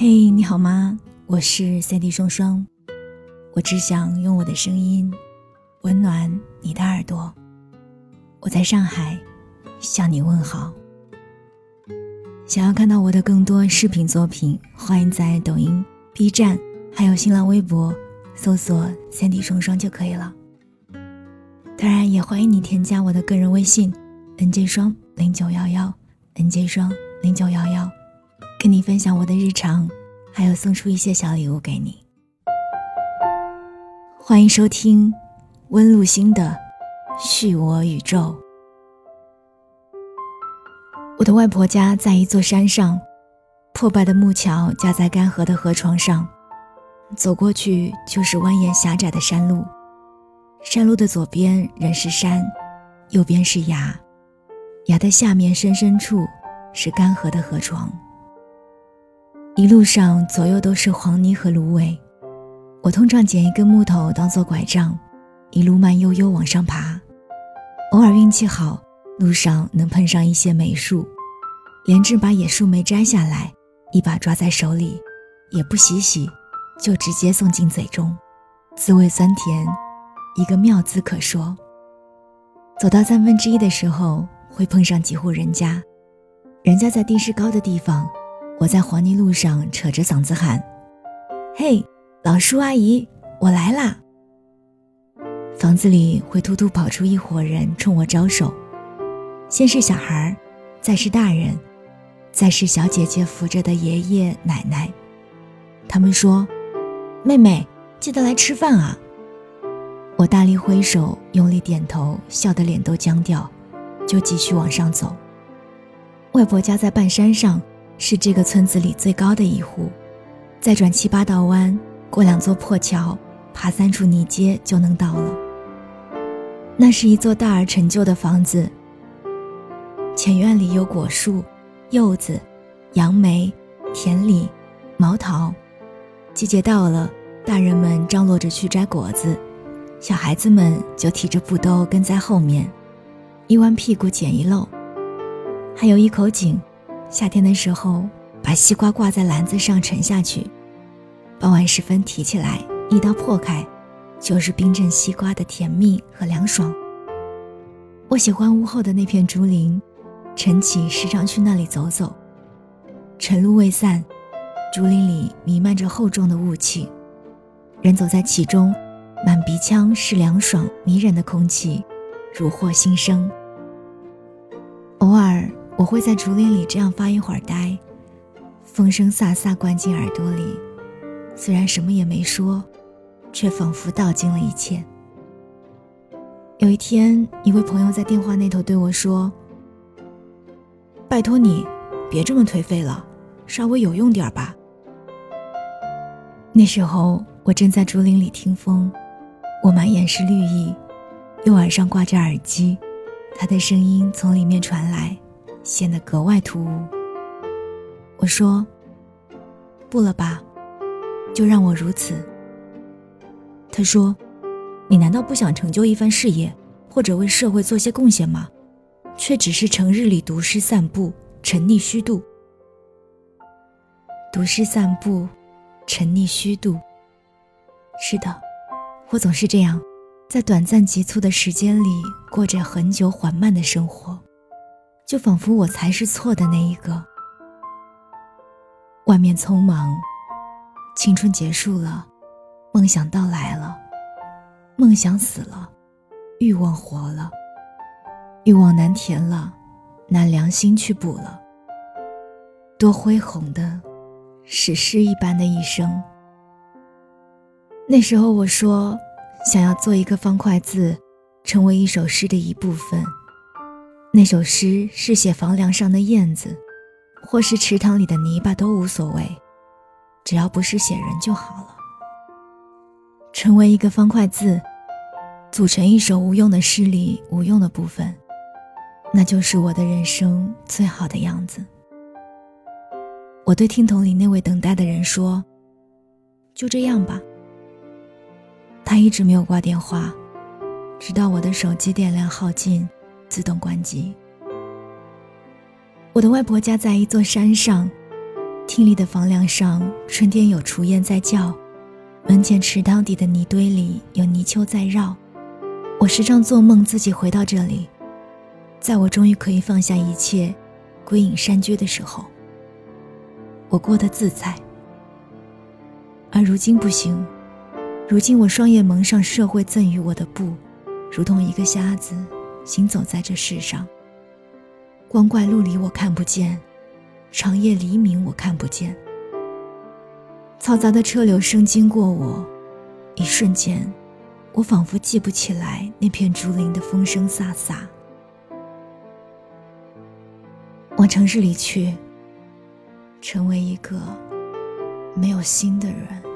嘿，你好吗？我是三 D 双双，我只想用我的声音温暖你的耳朵。我在上海向你问好。想要看到我的更多视频作品，欢迎在抖音、B 站还有新浪微博搜索“三 D 双双”就可以了。当然，也欢迎你添加我的个人微信：nj 双零九幺幺，nj 双零九幺幺。跟你分享我的日常，还有送出一些小礼物给你。欢迎收听温露心的《续我宇宙》。我的外婆家在一座山上，破败的木桥架在干涸的河床上，走过去就是蜿蜒狭窄的山路。山路的左边仍是山，右边是崖，崖的下面深深处是干涸的河床。一路上左右都是黄泥和芦苇，我通常捡一根木头当做拐杖，一路慢悠悠往上爬。偶尔运气好，路上能碰上一些梅树，连着把野树莓摘下来，一把抓在手里，也不洗洗，就直接送进嘴中，滋味酸甜，一个妙字可说。走到三分之一的时候，会碰上几户人家，人家在地势高的地方。我在黄泥路上扯着嗓子喊：“嘿，老叔阿姨，我来啦！”房子里会突突跑出一伙人冲我招手，先是小孩再是大人，再是小姐姐扶着的爷爷奶奶。他们说：“妹妹，记得来吃饭啊！”我大力挥手，用力点头，笑得脸都僵掉，就继续往上走。外婆家在半山上。是这个村子里最高的一户，再转七八道弯，过两座破桥，爬三处泥阶就能到了。那是一座大而陈旧的房子，前院里有果树、柚子、杨梅、田李、毛桃。季节到了，大人们张罗着去摘果子，小孩子们就提着布兜跟在后面，一弯屁股捡一漏。还有一口井。夏天的时候，把西瓜挂在篮子上沉下去，傍晚时分提起来，一刀破开，就是冰镇西瓜的甜蜜和凉爽。我喜欢屋后的那片竹林，晨起时常去那里走走。晨露未散，竹林里弥漫着厚重的雾气，人走在其中，满鼻腔是凉爽迷人的空气，如获新生。偶尔。我会在竹林里这样发一会儿呆，风声飒飒灌进耳朵里，虽然什么也没说，却仿佛道尽了一切。有一天，一位朋友在电话那头对我说：“拜托你，别这么颓废了，稍微有用点吧。”那时候我正在竹林里听风，我满眼是绿意，右耳上挂着耳机，他的声音从里面传来。显得格外突兀。我说：“不了吧，就让我如此。”他说：“你难道不想成就一番事业，或者为社会做些贡献吗？却只是成日里读诗散步，沉溺虚度。读诗散步，沉溺虚度。是的，我总是这样，在短暂急促的时间里过着很久缓慢的生活。”就仿佛我才是错的那一个。外面匆忙，青春结束了，梦想到来了，梦想死了，欲望活了，欲望难填了，拿良心去补了。多恢宏的，史诗一般的一生。那时候我说，想要做一个方块字，成为一首诗的一部分。那首诗是写房梁上的燕子，或是池塘里的泥巴都无所谓，只要不是写人就好了。成为一个方块字，组成一首无用的诗里无用的部分，那就是我的人生最好的样子。我对听筒里那位等待的人说：“就这样吧。”他一直没有挂电话，直到我的手机电量耗尽。自动关机。我的外婆家在一座山上，厅里的房梁上，春天有雏燕在叫；门前池塘底的泥堆里，有泥鳅在绕。我时常做梦，自己回到这里，在我终于可以放下一切，归隐山居的时候，我过得自在。而如今不行，如今我双眼蒙上社会赠予我的布，如同一个瞎子，行走在这世上。光怪陆离我看不见，长夜黎明我看不见。嘈杂的车流声经过我，一瞬间。我仿佛记不起来那片竹林的风声飒飒。往城市里去，成为一个没有心的人。